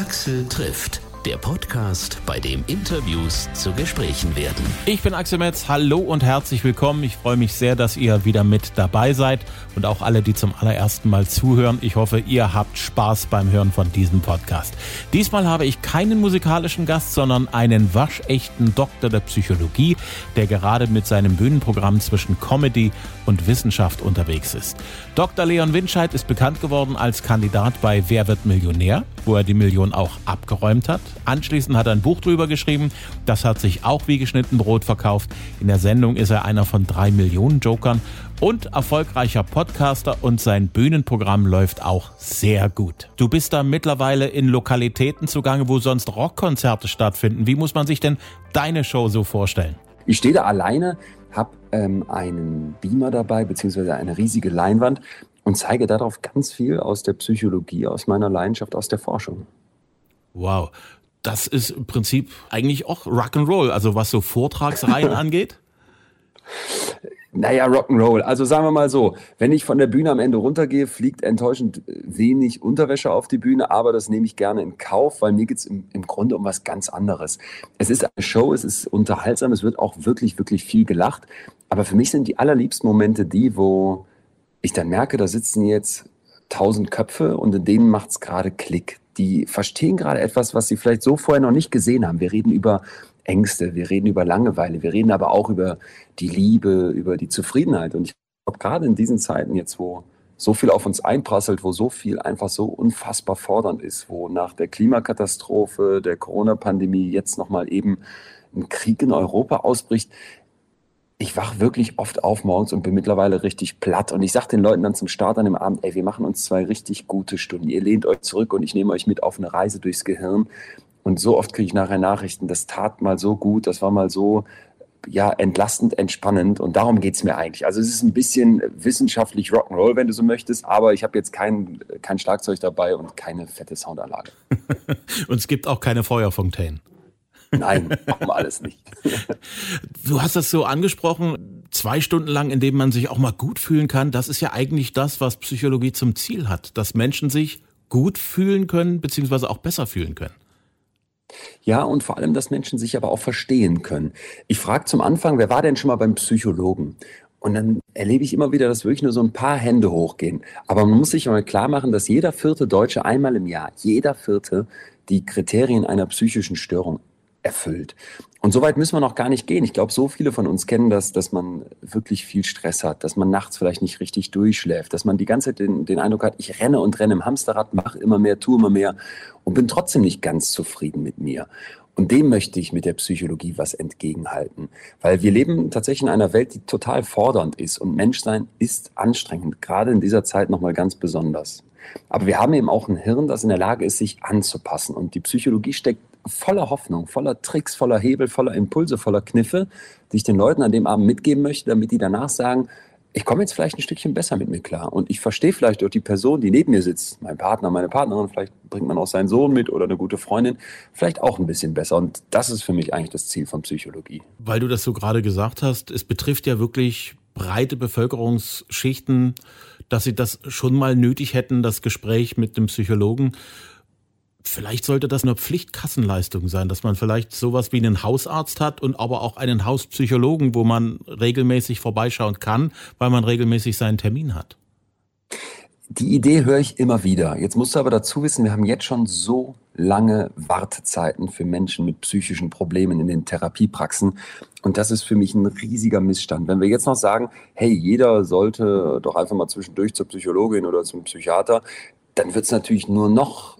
Axel trifft der Podcast, bei dem Interviews zu Gesprächen werden. Ich bin Axel Metz, hallo und herzlich willkommen. Ich freue mich sehr, dass ihr wieder mit dabei seid und auch alle, die zum allerersten Mal zuhören. Ich hoffe, ihr habt Spaß beim Hören von diesem Podcast. Diesmal habe ich keinen musikalischen Gast, sondern einen waschechten Doktor der Psychologie, der gerade mit seinem Bühnenprogramm zwischen Comedy und Wissenschaft unterwegs ist. Dr. Leon Winscheid ist bekannt geworden als Kandidat bei Wer wird Millionär, wo er die Million auch abgeräumt hat. Anschließend hat er ein Buch drüber geschrieben. Das hat sich auch wie geschnitten Brot verkauft. In der Sendung ist er einer von drei Millionen Jokern und erfolgreicher Podcaster und sein Bühnenprogramm läuft auch sehr gut. Du bist da mittlerweile in Lokalitäten zugange, wo sonst Rockkonzerte stattfinden. Wie muss man sich denn deine Show so vorstellen? Ich stehe da alleine, habe ähm, einen Beamer dabei, beziehungsweise eine riesige Leinwand und zeige darauf ganz viel aus der Psychologie, aus meiner Leidenschaft, aus der Forschung. Wow das ist im Prinzip eigentlich auch Rock'n'Roll, also was so Vortragsreihen angeht. Naja, Rock'n'Roll. Also sagen wir mal so, wenn ich von der Bühne am Ende runtergehe, fliegt enttäuschend wenig Unterwäsche auf die Bühne, aber das nehme ich gerne in Kauf, weil mir geht es im, im Grunde um was ganz anderes. Es ist eine Show, es ist unterhaltsam, es wird auch wirklich, wirklich viel gelacht. Aber für mich sind die allerliebsten Momente die, wo ich dann merke, da sitzen jetzt tausend Köpfe und in denen macht es gerade Klick die verstehen gerade etwas, was sie vielleicht so vorher noch nicht gesehen haben. Wir reden über Ängste, wir reden über Langeweile, wir reden aber auch über die Liebe, über die Zufriedenheit. Und ich glaube, gerade in diesen Zeiten jetzt, wo so viel auf uns einprasselt, wo so viel einfach so unfassbar fordernd ist, wo nach der Klimakatastrophe, der Corona-Pandemie jetzt nochmal eben ein Krieg in Europa ausbricht, ich wach wirklich oft auf morgens und bin mittlerweile richtig platt. Und ich sage den Leuten dann zum Start an dem Abend, ey, wir machen uns zwei richtig gute Stunden. Ihr lehnt euch zurück und ich nehme euch mit auf eine Reise durchs Gehirn. Und so oft kriege ich nachher Nachrichten, das tat mal so gut, das war mal so ja, entlastend, entspannend. Und darum geht's mir eigentlich. Also es ist ein bisschen wissenschaftlich Rock'n'Roll, wenn du so möchtest, aber ich habe jetzt kein, kein Schlagzeug dabei und keine fette Soundanlage. und es gibt auch keine Feuerfontänen. Nein, machen wir alles nicht. Du hast das so angesprochen, zwei Stunden lang, in denen man sich auch mal gut fühlen kann. Das ist ja eigentlich das, was Psychologie zum Ziel hat, dass Menschen sich gut fühlen können, beziehungsweise auch besser fühlen können. Ja, und vor allem, dass Menschen sich aber auch verstehen können. Ich frage zum Anfang, wer war denn schon mal beim Psychologen? Und dann erlebe ich immer wieder, dass wirklich nur so ein paar Hände hochgehen. Aber man muss sich mal klar machen, dass jeder vierte Deutsche einmal im Jahr, jeder vierte, die Kriterien einer psychischen Störung erfüllt. Und so weit müssen wir noch gar nicht gehen. Ich glaube, so viele von uns kennen das, dass man wirklich viel Stress hat, dass man nachts vielleicht nicht richtig durchschläft, dass man die ganze Zeit den, den Eindruck hat, ich renne und renne im Hamsterrad, mache immer mehr, tue immer mehr und bin trotzdem nicht ganz zufrieden mit mir. Und dem möchte ich mit der Psychologie was entgegenhalten. Weil wir leben tatsächlich in einer Welt, die total fordernd ist. Und Menschsein ist anstrengend, gerade in dieser Zeit nochmal ganz besonders. Aber wir haben eben auch ein Hirn, das in der Lage ist, sich anzupassen. Und die Psychologie steckt voller Hoffnung, voller Tricks, voller Hebel, voller Impulse, voller Kniffe, die ich den Leuten an dem Abend mitgeben möchte, damit die danach sagen, ich komme jetzt vielleicht ein Stückchen besser mit mir klar. Und ich verstehe vielleicht auch die Person, die neben mir sitzt, mein Partner, meine Partnerin, vielleicht bringt man auch seinen Sohn mit oder eine gute Freundin, vielleicht auch ein bisschen besser. Und das ist für mich eigentlich das Ziel von Psychologie. Weil du das so gerade gesagt hast, es betrifft ja wirklich breite Bevölkerungsschichten, dass sie das schon mal nötig hätten, das Gespräch mit dem Psychologen. Vielleicht sollte das eine Pflichtkassenleistung sein, dass man vielleicht sowas wie einen Hausarzt hat und aber auch einen Hauspsychologen, wo man regelmäßig vorbeischauen kann, weil man regelmäßig seinen Termin hat. Die Idee höre ich immer wieder. Jetzt musst du aber dazu wissen, wir haben jetzt schon so lange Wartezeiten für Menschen mit psychischen Problemen in den Therapiepraxen. Und das ist für mich ein riesiger Missstand. Wenn wir jetzt noch sagen, hey, jeder sollte doch einfach mal zwischendurch zur Psychologin oder zum Psychiater, dann wird es natürlich nur noch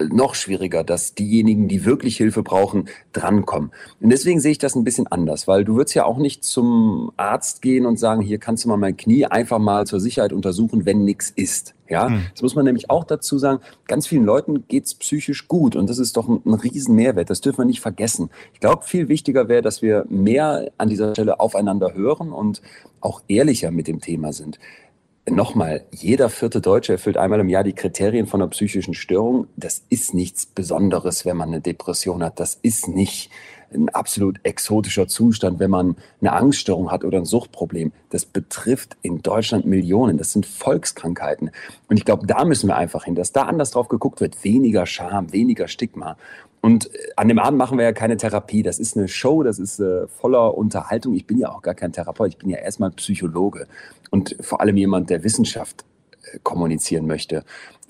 noch schwieriger, dass diejenigen, die wirklich Hilfe brauchen, drankommen. Und deswegen sehe ich das ein bisschen anders, weil du würdest ja auch nicht zum Arzt gehen und sagen, hier kannst du mal mein Knie einfach mal zur Sicherheit untersuchen, wenn nichts ist. Ja, hm. das muss man nämlich auch dazu sagen. Ganz vielen Leuten geht's psychisch gut und das ist doch ein, ein riesen Mehrwert. Das dürfen wir nicht vergessen. Ich glaube, viel wichtiger wäre, dass wir mehr an dieser Stelle aufeinander hören und auch ehrlicher mit dem Thema sind nochmal, jeder vierte Deutsche erfüllt einmal im Jahr die Kriterien von einer psychischen Störung. Das ist nichts Besonderes, wenn man eine Depression hat. Das ist nicht ein absolut exotischer Zustand, wenn man eine Angststörung hat oder ein Suchtproblem. Das betrifft in Deutschland Millionen. Das sind Volkskrankheiten. Und ich glaube, da müssen wir einfach hin, dass da anders drauf geguckt wird. Weniger Scham, weniger Stigma. Und äh, an dem Abend machen wir ja keine Therapie. Das ist eine Show, das ist äh, voller Unterhaltung. Ich bin ja auch gar kein Therapeut, ich bin ja erstmal Psychologe und vor allem jemand, der Wissenschaft äh, kommunizieren möchte.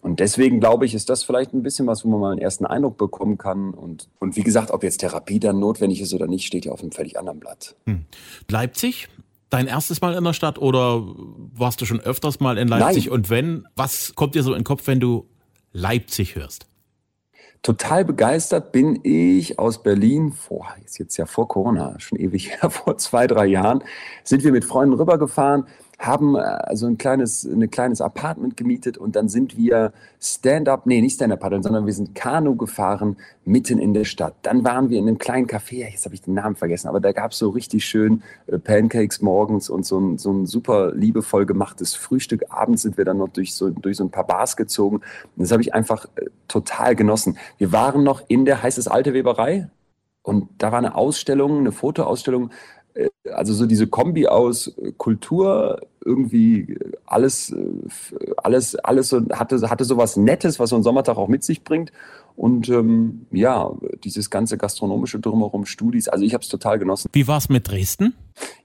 Und deswegen glaube ich, ist das vielleicht ein bisschen was, wo man mal einen ersten Eindruck bekommen kann. Und, und wie gesagt, ob jetzt Therapie dann notwendig ist oder nicht, steht ja auf einem völlig anderen Blatt. Hm. Leipzig? Dein erstes Mal in der Stadt oder warst du schon öfters mal in Leipzig? Nein. Und wenn, was kommt dir so in den Kopf, wenn du Leipzig hörst? Total begeistert bin ich aus Berlin, vor, ist jetzt ja vor Corona, schon ewig her, vor zwei, drei Jahren, sind wir mit Freunden rübergefahren haben also ein kleines, ein kleines Apartment gemietet und dann sind wir Stand-up, nee, nicht Stand-up paddeln, sondern wir sind Kanu gefahren mitten in der Stadt. Dann waren wir in einem kleinen Café, jetzt habe ich den Namen vergessen, aber da gab es so richtig schön äh, Pancakes morgens und so ein, so ein super liebevoll gemachtes Frühstück. Abends sind wir dann noch durch so, durch so ein paar Bars gezogen. Das habe ich einfach äh, total genossen. Wir waren noch in der, heißt es Alte Weberei? Und da war eine Ausstellung, eine Fotoausstellung also so diese Kombi aus äh, Kultur, irgendwie alles, äh, alles, alles so, hatte, hatte so was Nettes, was so ein Sommertag auch mit sich bringt. Und ähm, ja, dieses ganze gastronomische drumherum, Studis, also ich habe es total genossen. Wie war es mit Dresden?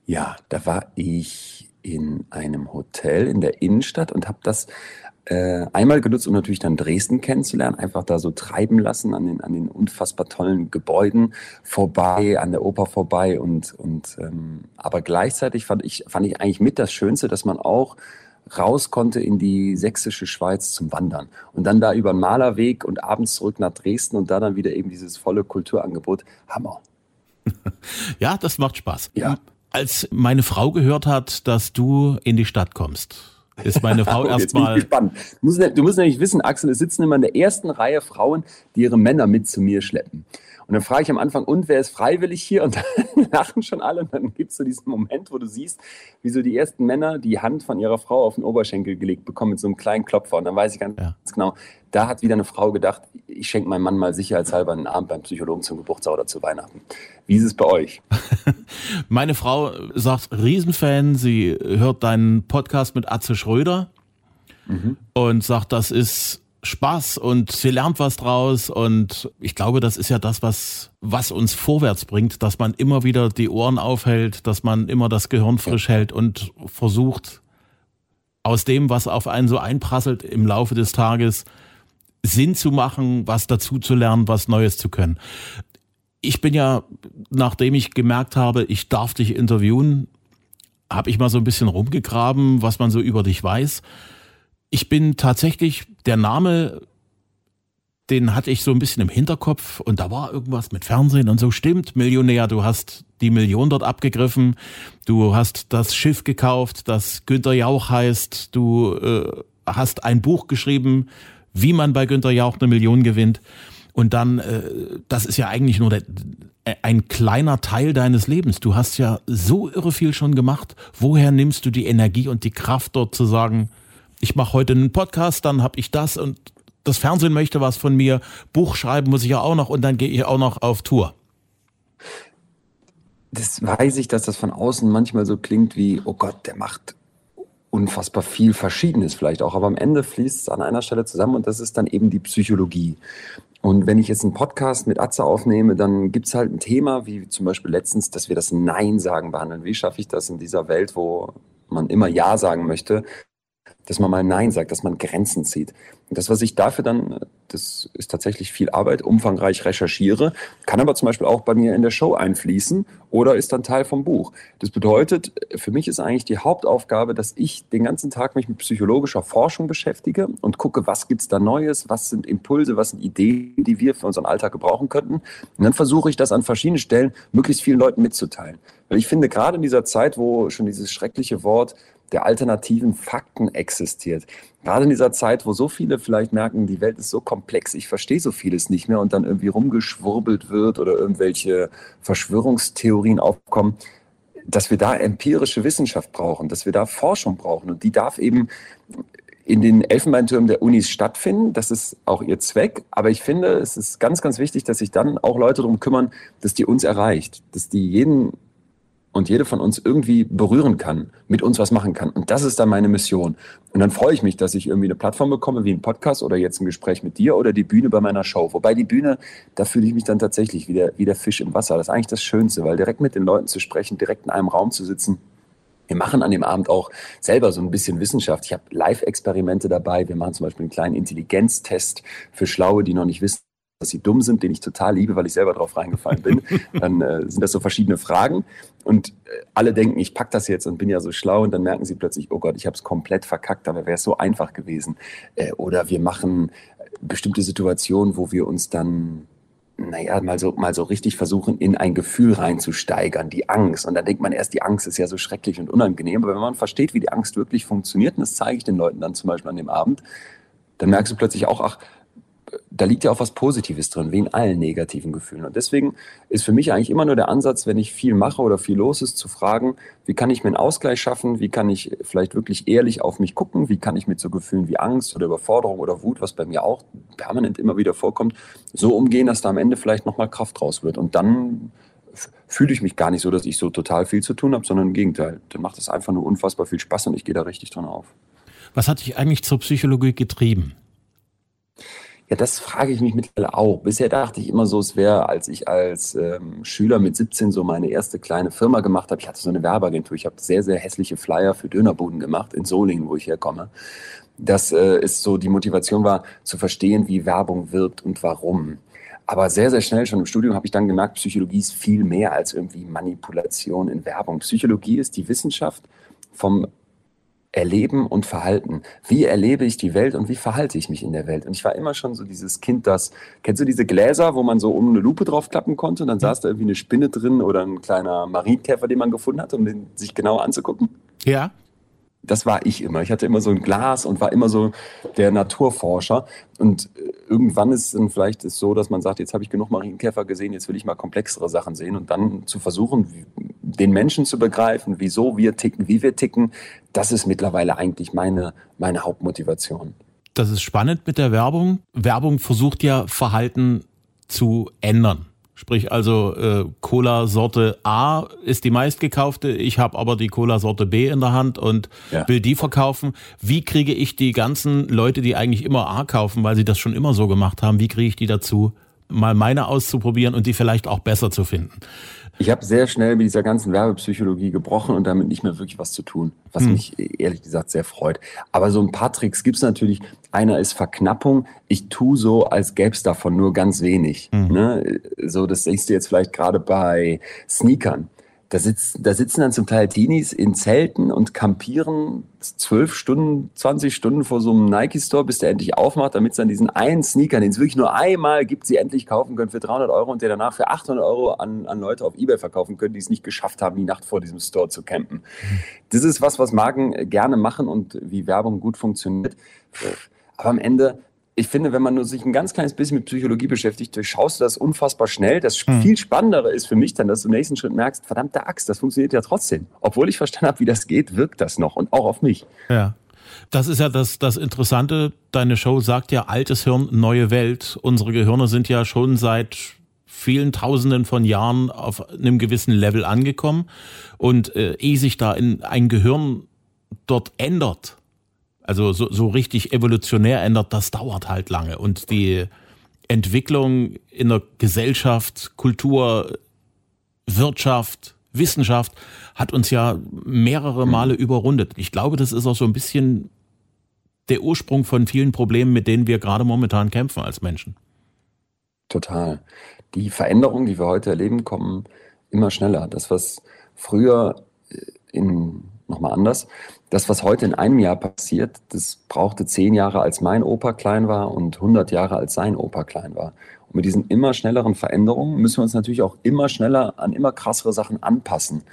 Ja, da war ich in einem Hotel in der Innenstadt und habe das äh, einmal genutzt, um natürlich dann Dresden kennenzulernen, einfach da so treiben lassen an den, an den unfassbar tollen Gebäuden vorbei, an der Oper vorbei und, und ähm, aber gleichzeitig fand ich, fand ich eigentlich mit das Schönste, dass man auch raus konnte in die sächsische Schweiz zum Wandern und dann da über den Malerweg und abends zurück nach Dresden und da dann wieder eben dieses volle Kulturangebot. Hammer. ja, das macht Spaß. Ja. Als meine Frau gehört hat, dass du in die Stadt kommst, ist meine Frau erstmal. Du musst, du musst nämlich wissen, Axel, es sitzen immer in der ersten Reihe Frauen, die ihre Männer mit zu mir schleppen. Und dann frage ich am Anfang, und wer ist freiwillig hier? Und dann lachen schon alle. Und dann gibt es so diesen Moment, wo du siehst, wie so die ersten Männer die Hand von ihrer Frau auf den Oberschenkel gelegt bekommen mit so einem kleinen Klopfer. Und dann weiß ich ganz ja. genau, da hat wieder eine Frau gedacht, ich schenke meinem Mann mal sicherheitshalber einen Abend beim Psychologen zum Geburtstag oder zu Weihnachten. Wie ist es bei euch? Meine Frau sagt, Riesenfan, sie hört deinen Podcast mit Atze Schröder mhm. und sagt, das ist Spaß und sie lernt was draus und ich glaube, das ist ja das, was, was uns vorwärts bringt, dass man immer wieder die Ohren aufhält, dass man immer das Gehirn frisch hält und versucht, aus dem, was auf einen so einprasselt im Laufe des Tages, Sinn zu machen, was dazu zu lernen, was Neues zu können. Ich bin ja, nachdem ich gemerkt habe, ich darf dich interviewen, habe ich mal so ein bisschen rumgegraben, was man so über dich weiß ich bin tatsächlich, der Name, den hatte ich so ein bisschen im Hinterkopf und da war irgendwas mit Fernsehen und so stimmt, Millionär, du hast die Million dort abgegriffen, du hast das Schiff gekauft, das Günter Jauch heißt, du äh, hast ein Buch geschrieben, wie man bei Günter Jauch eine Million gewinnt. Und dann, äh, das ist ja eigentlich nur der, ein kleiner Teil deines Lebens. Du hast ja so irre viel schon gemacht. Woher nimmst du die Energie und die Kraft dort zu sagen, ich mache heute einen Podcast, dann habe ich das und das Fernsehen möchte was von mir, Buch schreiben muss ich ja auch noch und dann gehe ich auch noch auf Tour. Das weiß ich, dass das von außen manchmal so klingt wie, oh Gott, der macht unfassbar viel Verschiedenes vielleicht auch, aber am Ende fließt es an einer Stelle zusammen und das ist dann eben die Psychologie. Und wenn ich jetzt einen Podcast mit Atze aufnehme, dann gibt es halt ein Thema, wie zum Beispiel letztens, dass wir das Nein sagen behandeln. Wie schaffe ich das in dieser Welt, wo man immer Ja sagen möchte, dass man mal Nein sagt, dass man Grenzen zieht. Und das, was ich dafür dann, das ist tatsächlich viel Arbeit, umfangreich recherchiere, kann aber zum Beispiel auch bei mir in der Show einfließen oder ist dann Teil vom Buch. Das bedeutet, für mich ist eigentlich die Hauptaufgabe, dass ich den ganzen Tag mich mit psychologischer Forschung beschäftige und gucke, was gibt's da Neues, was sind Impulse, was sind Ideen, die wir für unseren Alltag gebrauchen könnten. Und dann versuche ich das an verschiedenen Stellen möglichst vielen Leuten mitzuteilen. Weil ich finde, gerade in dieser Zeit, wo schon dieses schreckliche Wort der alternativen Fakten existiert. Gerade in dieser Zeit, wo so viele vielleicht merken, die Welt ist so komplex, ich verstehe so vieles nicht mehr und dann irgendwie rumgeschwurbelt wird oder irgendwelche Verschwörungstheorien aufkommen, dass wir da empirische Wissenschaft brauchen, dass wir da Forschung brauchen und die darf eben in den Elfenbeintürmen der Unis stattfinden. Das ist auch ihr Zweck. Aber ich finde, es ist ganz, ganz wichtig, dass sich dann auch Leute darum kümmern, dass die uns erreicht, dass die jeden und jede von uns irgendwie berühren kann, mit uns was machen kann. Und das ist dann meine Mission. Und dann freue ich mich, dass ich irgendwie eine Plattform bekomme, wie ein Podcast oder jetzt ein Gespräch mit dir oder die Bühne bei meiner Show. Wobei die Bühne, da fühle ich mich dann tatsächlich wie der, wie der Fisch im Wasser. Das ist eigentlich das Schönste, weil direkt mit den Leuten zu sprechen, direkt in einem Raum zu sitzen. Wir machen an dem Abend auch selber so ein bisschen Wissenschaft. Ich habe Live-Experimente dabei. Wir machen zum Beispiel einen kleinen Intelligenztest für Schlaue, die noch nicht wissen, dass sie dumm sind, den ich total liebe, weil ich selber drauf reingefallen bin, dann äh, sind das so verschiedene Fragen und äh, alle denken, ich pack das jetzt und bin ja so schlau und dann merken sie plötzlich, oh Gott, ich habe es komplett verkackt, aber wäre es so einfach gewesen. Äh, oder wir machen bestimmte Situationen, wo wir uns dann naja, mal so, mal so richtig versuchen, in ein Gefühl reinzusteigern, die Angst. Und dann denkt man erst, die Angst ist ja so schrecklich und unangenehm. Aber wenn man versteht, wie die Angst wirklich funktioniert, und das zeige ich den Leuten dann zum Beispiel an dem Abend, dann merkst du plötzlich auch, ach, da liegt ja auch was Positives drin, wie in allen negativen Gefühlen. Und deswegen ist für mich eigentlich immer nur der Ansatz, wenn ich viel mache oder viel los ist, zu fragen, wie kann ich mir einen Ausgleich schaffen? Wie kann ich vielleicht wirklich ehrlich auf mich gucken? Wie kann ich mit so Gefühlen wie Angst oder Überforderung oder Wut, was bei mir auch permanent immer wieder vorkommt, so umgehen, dass da am Ende vielleicht nochmal Kraft raus wird? Und dann fühle ich mich gar nicht so, dass ich so total viel zu tun habe, sondern im Gegenteil. Dann macht es einfach nur unfassbar viel Spaß und ich gehe da richtig dran auf. Was hat dich eigentlich zur Psychologie getrieben? Ja, das frage ich mich mittlerweile auch. Bisher dachte ich immer so, es wäre, als ich als ähm, Schüler mit 17 so meine erste kleine Firma gemacht habe. Ich hatte so eine Werbeagentur. Ich habe sehr, sehr hässliche Flyer für Dönerbuden gemacht in Solingen, wo ich herkomme. Das äh, ist so die Motivation war, zu verstehen, wie Werbung wirkt und warum. Aber sehr, sehr schnell schon im Studium habe ich dann gemerkt, Psychologie ist viel mehr als irgendwie Manipulation in Werbung. Psychologie ist die Wissenschaft vom Erleben und Verhalten. Wie erlebe ich die Welt und wie verhalte ich mich in der Welt? Und ich war immer schon so dieses Kind, das, kennst du diese Gläser, wo man so um eine Lupe draufklappen konnte und dann saß da irgendwie eine Spinne drin oder ein kleiner Marienkäfer, den man gefunden hat, um den sich genau anzugucken? Ja das war ich immer. Ich hatte immer so ein Glas und war immer so der Naturforscher. Und äh, irgendwann ist es dann vielleicht so, dass man sagt, jetzt habe ich genug Marienkäfer gesehen, jetzt will ich mal komplexere Sachen sehen und dann zu versuchen, den Menschen zu begreifen, wieso wir ticken, wie wir ticken, das ist mittlerweile eigentlich meine, meine Hauptmotivation. Das ist spannend mit der Werbung. Werbung versucht ja Verhalten zu ändern. Sprich also äh, Cola-Sorte A ist die meistgekaufte, ich habe aber die Cola-Sorte B in der Hand und ja. will die verkaufen. Wie kriege ich die ganzen Leute, die eigentlich immer A kaufen, weil sie das schon immer so gemacht haben, wie kriege ich die dazu, mal meine auszuprobieren und die vielleicht auch besser zu finden? Ich habe sehr schnell mit dieser ganzen Werbepsychologie gebrochen und damit nicht mehr wirklich was zu tun, was hm. mich ehrlich gesagt sehr freut. Aber so ein paar Tricks gibt es natürlich. Einer ist Verknappung. Ich tue so, als gäbe es davon nur ganz wenig. Hm. Ne? So, das siehst du jetzt vielleicht gerade bei Sneakern. Da, sitz, da sitzen dann zum Teil Teenies in Zelten und campieren zwölf Stunden, 20 Stunden vor so einem Nike-Store, bis der endlich aufmacht, damit sie dann diesen einen Sneaker, den es wirklich nur einmal gibt, sie endlich kaufen können für 300 Euro und der danach für 800 Euro an, an Leute auf Ebay verkaufen können, die es nicht geschafft haben, die Nacht vor diesem Store zu campen. Das ist was, was Marken gerne machen und wie Werbung gut funktioniert. Aber am Ende ich finde, wenn man nur sich ein ganz kleines bisschen mit Psychologie beschäftigt, durchschaust du das unfassbar schnell. Das mhm. viel Spannendere ist für mich dann, dass du im nächsten Schritt merkst, verdammte Axt, das funktioniert ja trotzdem. Obwohl ich verstanden habe, wie das geht, wirkt das noch und auch auf mich. Ja. Das ist ja das, das Interessante. Deine Show sagt ja altes Hirn, neue Welt. Unsere Gehirne sind ja schon seit vielen Tausenden von Jahren auf einem gewissen Level angekommen. Und äh, ehe sich da in ein Gehirn dort ändert, also so, so richtig evolutionär ändert, das dauert halt lange. Und die Entwicklung in der Gesellschaft, Kultur, Wirtschaft, Wissenschaft hat uns ja mehrere Male überrundet. Ich glaube, das ist auch so ein bisschen der Ursprung von vielen Problemen, mit denen wir gerade momentan kämpfen als Menschen. Total. Die Veränderungen, die wir heute erleben, kommen immer schneller. Das, was früher in nochmal anders. Das, was heute in einem Jahr passiert, das brauchte zehn Jahre, als mein Opa klein war und 100 Jahre, als sein Opa klein war. Und mit diesen immer schnelleren Veränderungen müssen wir uns natürlich auch immer schneller an immer krassere Sachen anpassen.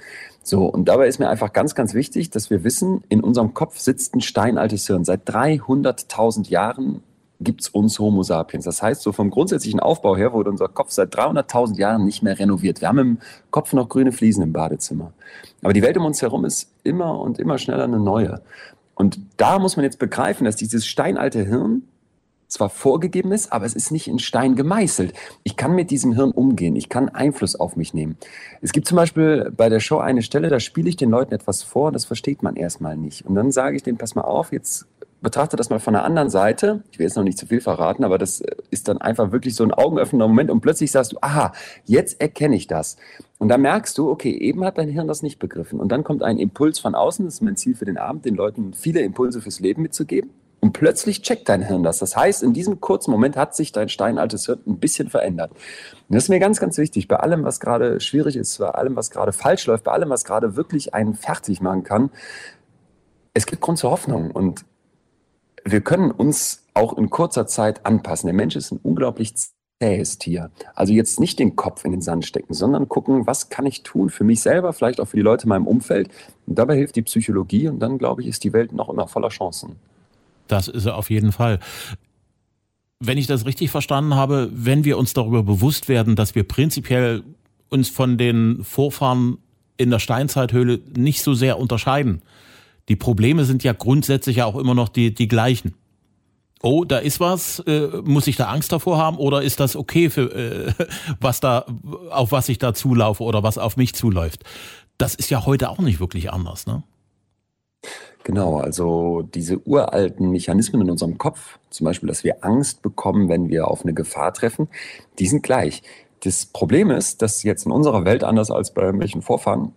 So, und dabei ist mir einfach ganz, ganz wichtig, dass wir wissen, in unserem Kopf sitzt ein steinaltes Hirn. Seit 300.000 Jahren gibt es uns Homo sapiens. Das heißt, so vom grundsätzlichen Aufbau her wurde unser Kopf seit 300.000 Jahren nicht mehr renoviert. Wir haben im Kopf noch grüne Fliesen im Badezimmer. Aber die Welt um uns herum ist immer und immer schneller eine neue. Und da muss man jetzt begreifen, dass dieses steinalte Hirn zwar vorgegeben ist, aber es ist nicht in Stein gemeißelt. Ich kann mit diesem Hirn umgehen, ich kann Einfluss auf mich nehmen. Es gibt zum Beispiel bei der Show eine Stelle, da spiele ich den Leuten etwas vor, das versteht man erstmal nicht. Und dann sage ich denen, pass mal auf, jetzt betrachte das mal von der anderen Seite. Ich will jetzt noch nicht zu viel verraten, aber das ist dann einfach wirklich so ein augenöffnender Moment und plötzlich sagst du, aha, jetzt erkenne ich das. Und da merkst du, okay, eben hat dein Hirn das nicht begriffen. Und dann kommt ein Impuls von außen, das ist mein Ziel für den Abend, den Leuten viele Impulse fürs Leben mitzugeben. Und plötzlich checkt dein Hirn das. Das heißt, in diesem kurzen Moment hat sich dein steinaltes Hirn ein bisschen verändert. Und das ist mir ganz, ganz wichtig. Bei allem, was gerade schwierig ist, bei allem, was gerade falsch läuft, bei allem, was gerade wirklich einen fertig machen kann, es gibt Grund zur Hoffnung. Und wir können uns auch in kurzer Zeit anpassen. Der Mensch ist ein unglaublich zähes Tier. Also jetzt nicht den Kopf in den Sand stecken, sondern gucken, was kann ich tun für mich selber, vielleicht auch für die Leute in meinem Umfeld. Und dabei hilft die Psychologie und dann, glaube ich, ist die Welt noch immer voller Chancen. Das ist er auf jeden Fall. Wenn ich das richtig verstanden habe, wenn wir uns darüber bewusst werden, dass wir prinzipiell uns von den Vorfahren in der Steinzeithöhle nicht so sehr unterscheiden. Die Probleme sind ja grundsätzlich ja auch immer noch die, die gleichen. Oh, da ist was, äh, muss ich da Angst davor haben oder ist das okay für äh, was da, auf was ich da zulaufe oder was auf mich zuläuft? Das ist ja heute auch nicht wirklich anders, ne? Genau, also diese uralten Mechanismen in unserem Kopf, zum Beispiel, dass wir Angst bekommen, wenn wir auf eine Gefahr treffen, die sind gleich. Das Problem ist, dass jetzt in unserer Welt, anders als bei welchen Vorfahren,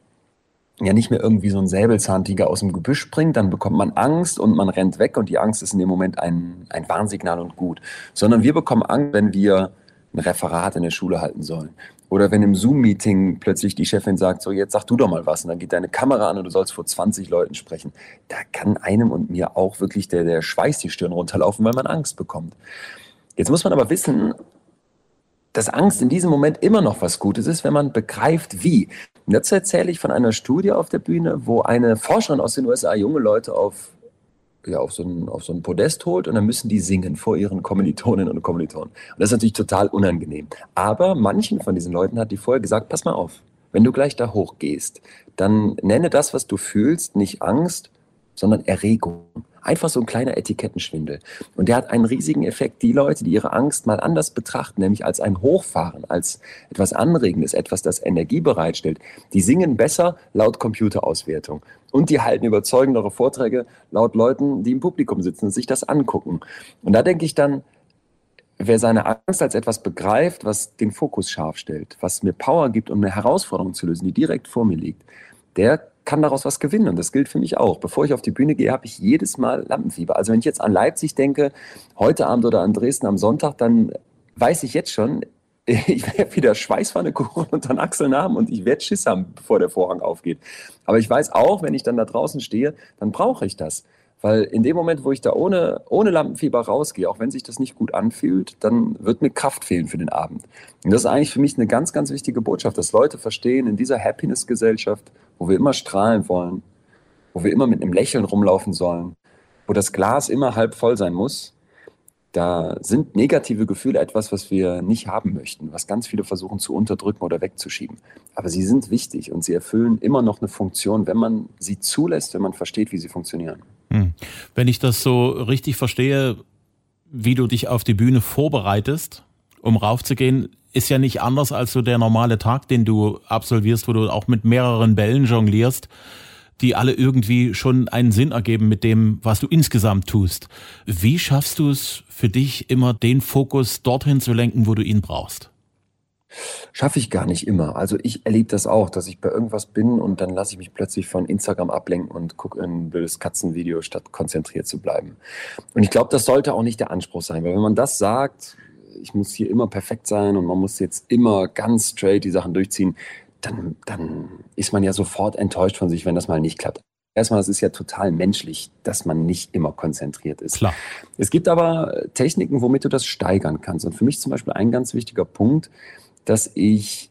ja nicht mehr irgendwie so ein Säbelzahntiger aus dem Gebüsch springt, dann bekommt man Angst und man rennt weg und die Angst ist in dem Moment ein, ein Warnsignal und gut. Sondern wir bekommen Angst, wenn wir ein Referat in der Schule halten sollen. Oder wenn im Zoom-Meeting plötzlich die Chefin sagt, so jetzt sag du doch mal was und dann geht deine Kamera an und du sollst vor 20 Leuten sprechen. Da kann einem und mir auch wirklich der, der Schweiß die Stirn runterlaufen, weil man Angst bekommt. Jetzt muss man aber wissen, dass Angst in diesem Moment immer noch was Gutes ist, wenn man begreift, wie. Und dazu erzähle ich von einer Studie auf der Bühne, wo eine Forscherin aus den USA junge Leute auf ja, auf, so ein, auf so ein Podest holt und dann müssen die singen vor ihren Kommilitoninnen und Kommilitonen. Und das ist natürlich total unangenehm. Aber manchen von diesen Leuten hat die vorher gesagt, pass mal auf, wenn du gleich da hochgehst, dann nenne das, was du fühlst, nicht Angst, sondern Erregung. Einfach so ein kleiner Etikettenschwindel. Und der hat einen riesigen Effekt. Die Leute, die ihre Angst mal anders betrachten, nämlich als ein Hochfahren, als etwas Anregendes, etwas, das Energie bereitstellt, die singen besser laut Computerauswertung. Und die halten überzeugendere Vorträge laut Leuten, die im Publikum sitzen und sich das angucken. Und da denke ich dann, wer seine Angst als etwas begreift, was den Fokus scharf stellt, was mir Power gibt, um eine Herausforderung zu lösen, die direkt vor mir liegt, der kann daraus was gewinnen. Und das gilt für mich auch. Bevor ich auf die Bühne gehe, habe ich jedes Mal Lampenfieber. Also wenn ich jetzt an Leipzig denke, heute Abend oder an Dresden am Sonntag, dann weiß ich jetzt schon, ich werde wieder Schweißpfannekuchen unter den Achseln haben und ich werde Schiss haben, bevor der Vorhang aufgeht. Aber ich weiß auch, wenn ich dann da draußen stehe, dann brauche ich das. Weil in dem Moment, wo ich da ohne, ohne Lampenfieber rausgehe, auch wenn sich das nicht gut anfühlt, dann wird mir Kraft fehlen für den Abend. Und das ist eigentlich für mich eine ganz, ganz wichtige Botschaft, dass Leute verstehen, in dieser Happiness-Gesellschaft, wo wir immer strahlen wollen, wo wir immer mit einem Lächeln rumlaufen sollen, wo das Glas immer halb voll sein muss, da sind negative Gefühle etwas, was wir nicht haben möchten, was ganz viele versuchen zu unterdrücken oder wegzuschieben. Aber sie sind wichtig und sie erfüllen immer noch eine Funktion, wenn man sie zulässt, wenn man versteht, wie sie funktionieren. Hm. Wenn ich das so richtig verstehe, wie du dich auf die Bühne vorbereitest, um raufzugehen, ist ja nicht anders als so der normale Tag, den du absolvierst, wo du auch mit mehreren Bällen jonglierst, die alle irgendwie schon einen Sinn ergeben mit dem, was du insgesamt tust. Wie schaffst du es für dich immer den Fokus dorthin zu lenken, wo du ihn brauchst? Schaffe ich gar nicht immer. Also ich erlebe das auch, dass ich bei irgendwas bin und dann lasse ich mich plötzlich von Instagram ablenken und gucke ein blödes Katzenvideo, statt konzentriert zu bleiben. Und ich glaube, das sollte auch nicht der Anspruch sein, weil wenn man das sagt, ich muss hier immer perfekt sein und man muss jetzt immer ganz straight die Sachen durchziehen, dann, dann ist man ja sofort enttäuscht von sich, wenn das mal nicht klappt. Erstmal, es ist ja total menschlich, dass man nicht immer konzentriert ist. Klar. Es gibt aber Techniken, womit du das steigern kannst. Und für mich zum Beispiel ein ganz wichtiger Punkt, dass ich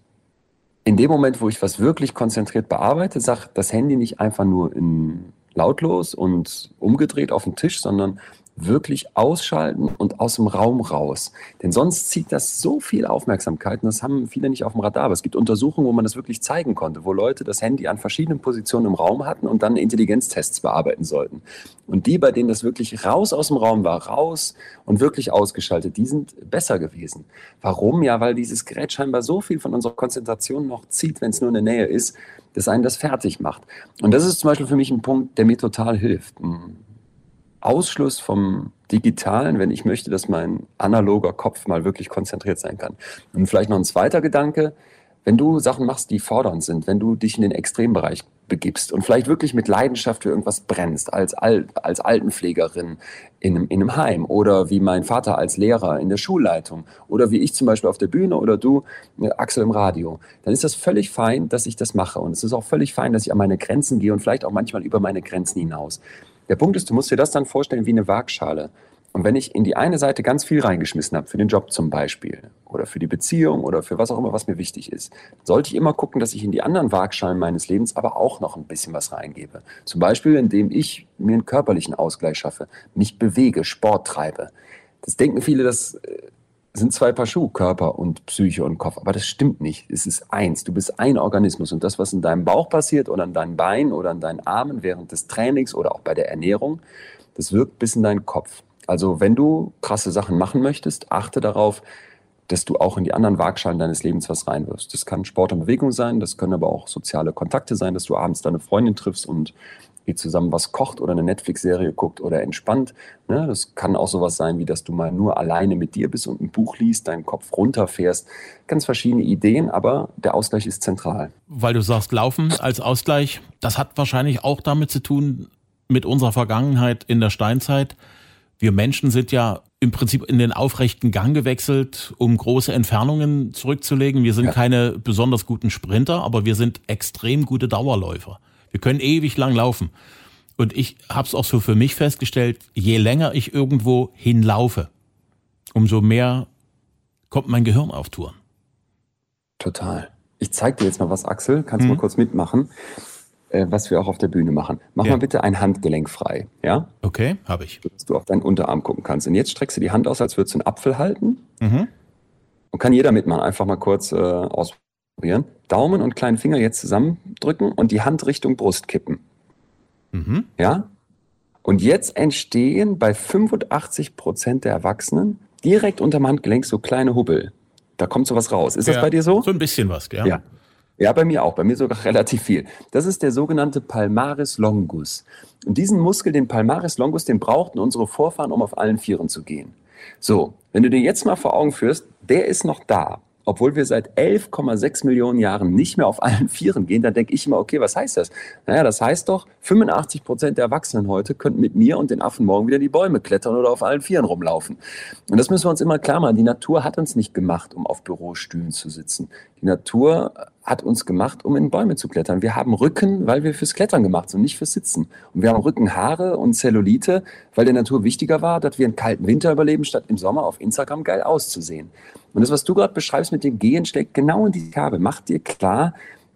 in dem Moment, wo ich was wirklich konzentriert bearbeite, sage, das Handy nicht einfach nur in lautlos und umgedreht auf den Tisch, sondern wirklich ausschalten und aus dem Raum raus. Denn sonst zieht das so viel Aufmerksamkeit und das haben viele nicht auf dem Radar. Aber es gibt Untersuchungen, wo man das wirklich zeigen konnte, wo Leute das Handy an verschiedenen Positionen im Raum hatten und dann Intelligenztests bearbeiten sollten. Und die, bei denen das wirklich raus aus dem Raum war, raus und wirklich ausgeschaltet, die sind besser gewesen. Warum? Ja, weil dieses Gerät scheinbar so viel von unserer Konzentration noch zieht, wenn es nur in der Nähe ist, dass einen das fertig macht. Und das ist zum Beispiel für mich ein Punkt, der mir total hilft. Ausschluss vom Digitalen, wenn ich möchte, dass mein analoger Kopf mal wirklich konzentriert sein kann. Und vielleicht noch ein zweiter Gedanke, wenn du Sachen machst, die fordernd sind, wenn du dich in den Extrembereich begibst und vielleicht wirklich mit Leidenschaft für irgendwas brennst, als, Al als Altenpflegerin in einem, in einem Heim oder wie mein Vater als Lehrer in der Schulleitung oder wie ich zum Beispiel auf der Bühne oder du, äh, Axel im Radio, dann ist das völlig fein, dass ich das mache. Und es ist auch völlig fein, dass ich an meine Grenzen gehe und vielleicht auch manchmal über meine Grenzen hinaus. Der Punkt ist, du musst dir das dann vorstellen wie eine Waagschale. Und wenn ich in die eine Seite ganz viel reingeschmissen habe, für den Job zum Beispiel, oder für die Beziehung oder für was auch immer, was mir wichtig ist, sollte ich immer gucken, dass ich in die anderen Waagschalen meines Lebens aber auch noch ein bisschen was reingebe. Zum Beispiel, indem ich mir einen körperlichen Ausgleich schaffe, mich bewege, Sport treibe. Das denken viele, das äh, sind zwei Paar Schuhe, Körper und Psyche und Kopf. Aber das stimmt nicht. Es ist eins. Du bist ein Organismus. Und das, was in deinem Bauch passiert oder an deinen Beinen oder an deinen Armen während des Trainings oder auch bei der Ernährung, das wirkt bis in deinen Kopf. Also wenn du krasse Sachen machen möchtest, achte darauf, dass du auch in die anderen Waagschalen deines Lebens was reinwirfst. Das kann Sport und Bewegung sein, das können aber auch soziale Kontakte sein, dass du abends deine Freundin triffst und ihr zusammen was kocht oder eine Netflix-Serie guckt oder entspannt. Ne? Das kann auch sowas sein, wie dass du mal nur alleine mit dir bist und ein Buch liest, deinen Kopf runterfährst. Ganz verschiedene Ideen, aber der Ausgleich ist zentral. Weil du sagst, Laufen als Ausgleich, das hat wahrscheinlich auch damit zu tun, mit unserer Vergangenheit in der Steinzeit. Wir Menschen sind ja im Prinzip in den aufrechten Gang gewechselt, um große Entfernungen zurückzulegen. Wir sind ja. keine besonders guten Sprinter, aber wir sind extrem gute Dauerläufer. Wir können ewig lang laufen. Und ich habe es auch so für mich festgestellt, je länger ich irgendwo hinlaufe, umso mehr kommt mein Gehirn auf Touren. Total. Ich zeige dir jetzt mal was, Axel. Kannst du hm. mal kurz mitmachen, äh, was wir auch auf der Bühne machen. Mach ja. mal bitte ein Handgelenk frei, ja? Okay, habe ich. Dass du auf deinen Unterarm gucken kannst. Und jetzt streckst du die Hand aus, als würdest du einen Apfel halten. Mhm. Und kann jeder mitmachen. Einfach mal kurz äh, ausprobieren ausprobieren. Daumen und kleinen Finger jetzt zusammendrücken und die Hand Richtung Brust kippen. Mhm. Ja? Und jetzt entstehen bei 85 Prozent der Erwachsenen direkt unterm Handgelenk so kleine Hubbel. Da kommt sowas raus. Ist ja, das bei dir so? So ein bisschen was, ja. ja. Ja, bei mir auch. Bei mir sogar relativ viel. Das ist der sogenannte Palmaris longus. Und diesen Muskel, den Palmaris longus, den brauchten unsere Vorfahren, um auf allen Vieren zu gehen. So, wenn du dir jetzt mal vor Augen führst, der ist noch da obwohl wir seit 11,6 Millionen Jahren nicht mehr auf allen Vieren gehen, dann denke ich immer, okay, was heißt das? Naja, das heißt doch, 85 Prozent der Erwachsenen heute könnten mit mir und den Affen morgen wieder die Bäume klettern oder auf allen Vieren rumlaufen. Und das müssen wir uns immer klar machen. Die Natur hat uns nicht gemacht, um auf Bürostühlen zu sitzen. Die Natur hat uns gemacht, um in Bäume zu klettern. Wir haben Rücken, weil wir fürs Klettern gemacht sind, nicht fürs Sitzen. Und wir haben Rückenhaare und Zellulite, weil der Natur wichtiger war, dass wir einen kalten Winter überleben, statt im Sommer auf Instagram geil auszusehen. Und das, was du gerade beschreibst mit dem Gehen, steckt genau in die Kerbe. Mach dir klar,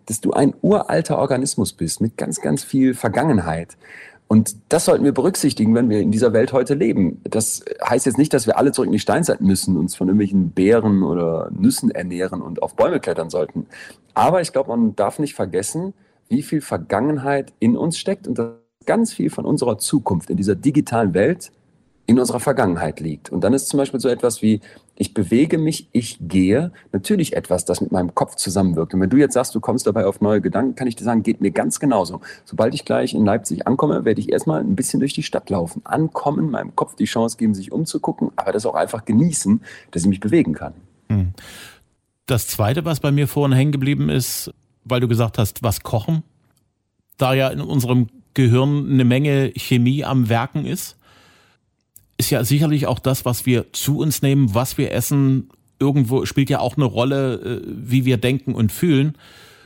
dass du ein uralter Organismus bist mit ganz, ganz viel Vergangenheit. Und das sollten wir berücksichtigen, wenn wir in dieser Welt heute leben. Das heißt jetzt nicht, dass wir alle zurück in die Steinzeit müssen, uns von irgendwelchen Beeren oder Nüssen ernähren und auf Bäume klettern sollten. Aber ich glaube, man darf nicht vergessen, wie viel Vergangenheit in uns steckt und dass ganz viel von unserer Zukunft in dieser digitalen Welt in unserer Vergangenheit liegt. Und dann ist zum Beispiel so etwas wie, ich bewege mich, ich gehe, natürlich etwas, das mit meinem Kopf zusammenwirkt. Und wenn du jetzt sagst, du kommst dabei auf neue Gedanken, kann ich dir sagen, geht mir ganz genauso. Sobald ich gleich in Leipzig ankomme, werde ich erstmal ein bisschen durch die Stadt laufen, ankommen, meinem Kopf die Chance geben, sich umzugucken, aber das auch einfach genießen, dass ich mich bewegen kann. Hm. Das Zweite, was bei mir vorhin hängen geblieben ist, weil du gesagt hast, was kochen, da ja in unserem Gehirn eine Menge Chemie am Werken ist, ist ja sicherlich auch das, was wir zu uns nehmen, was wir essen, irgendwo spielt ja auch eine Rolle, äh, wie wir denken und fühlen.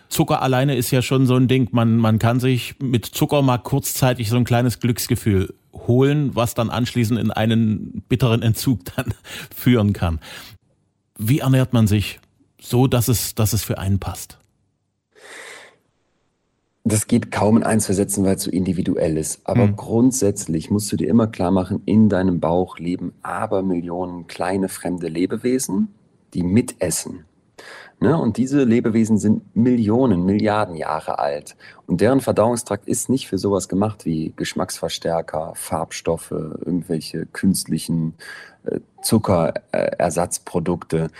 Zucker alleine ist ja schon so ein Ding. Man, man kann sich mit Zucker mal kurzzeitig so ein kleines Glücksgefühl holen, was dann anschließend in einen bitteren Entzug dann führen kann. Wie ernährt man sich so, dass es, dass es für einen passt? Das geht kaum in eins versetzen, weil es so individuell ist. Aber mhm. grundsätzlich musst du dir immer klar machen, in deinem Bauch leben Abermillionen kleine fremde Lebewesen, die mitessen. Ne? Und diese Lebewesen sind Millionen, Milliarden Jahre alt. Und deren Verdauungstrakt ist nicht für sowas gemacht wie Geschmacksverstärker, Farbstoffe, irgendwelche künstlichen äh, Zuckerersatzprodukte.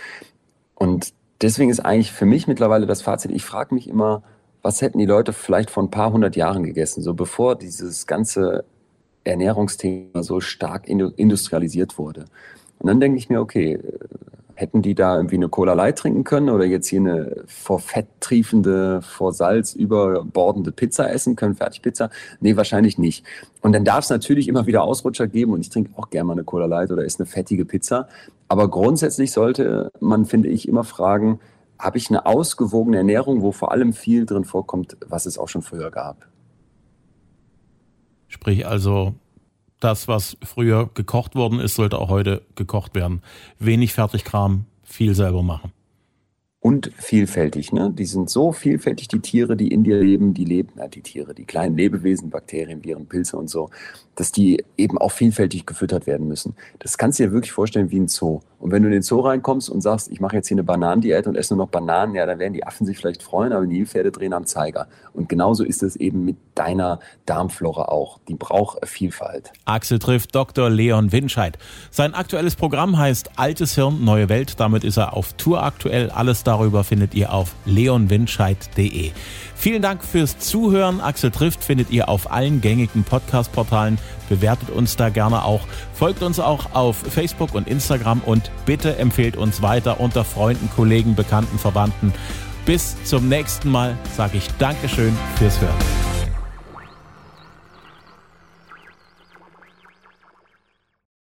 Und deswegen ist eigentlich für mich mittlerweile das Fazit, ich frage mich immer, was hätten die Leute vielleicht vor ein paar hundert Jahren gegessen, so bevor dieses ganze Ernährungsthema so stark industrialisiert wurde. Und dann denke ich mir, okay, hätten die da irgendwie eine Cola Light trinken können oder jetzt hier eine vor Fett triefende, vor Salz überbordende Pizza essen können, Fertigpizza? Nee, wahrscheinlich nicht. Und dann darf es natürlich immer wieder Ausrutscher geben und ich trinke auch gerne mal eine Cola Light oder esse eine fettige Pizza. Aber grundsätzlich sollte man, finde ich, immer fragen, habe ich eine ausgewogene Ernährung, wo vor allem viel drin vorkommt, was es auch schon früher gab. Sprich also, das, was früher gekocht worden ist, sollte auch heute gekocht werden. Wenig Fertigkram, viel selber machen und vielfältig. Ne? Die sind so vielfältig, die Tiere, die in dir leben, die leben, na, die Tiere, die kleinen Lebewesen, Bakterien, Viren, Pilze und so, dass die eben auch vielfältig gefüttert werden müssen. Das kannst du dir wirklich vorstellen wie ein Zoo. Und wenn du in den Zoo reinkommst und sagst, ich mache jetzt hier eine Bananendiät und esse nur noch Bananen, ja, dann werden die Affen sich vielleicht freuen, aber die Nilpferde drehen am Zeiger. Und genauso ist es eben mit deiner Darmflora auch. Die braucht Vielfalt. Axel trifft Dr. Leon Winscheid. Sein aktuelles Programm heißt Altes Hirn, Neue Welt. Damit ist er auf Tour aktuell. Alles darüber findet ihr auf leonwinscheid.de. Vielen Dank fürs Zuhören. Axel trifft findet ihr auf allen gängigen Podcast-Portalen. Bewertet uns da gerne auch. Folgt uns auch auf Facebook und Instagram und bitte empfehlt uns weiter unter Freunden, Kollegen, Bekannten, Verwandten. Bis zum nächsten Mal sage ich Dankeschön fürs Hören.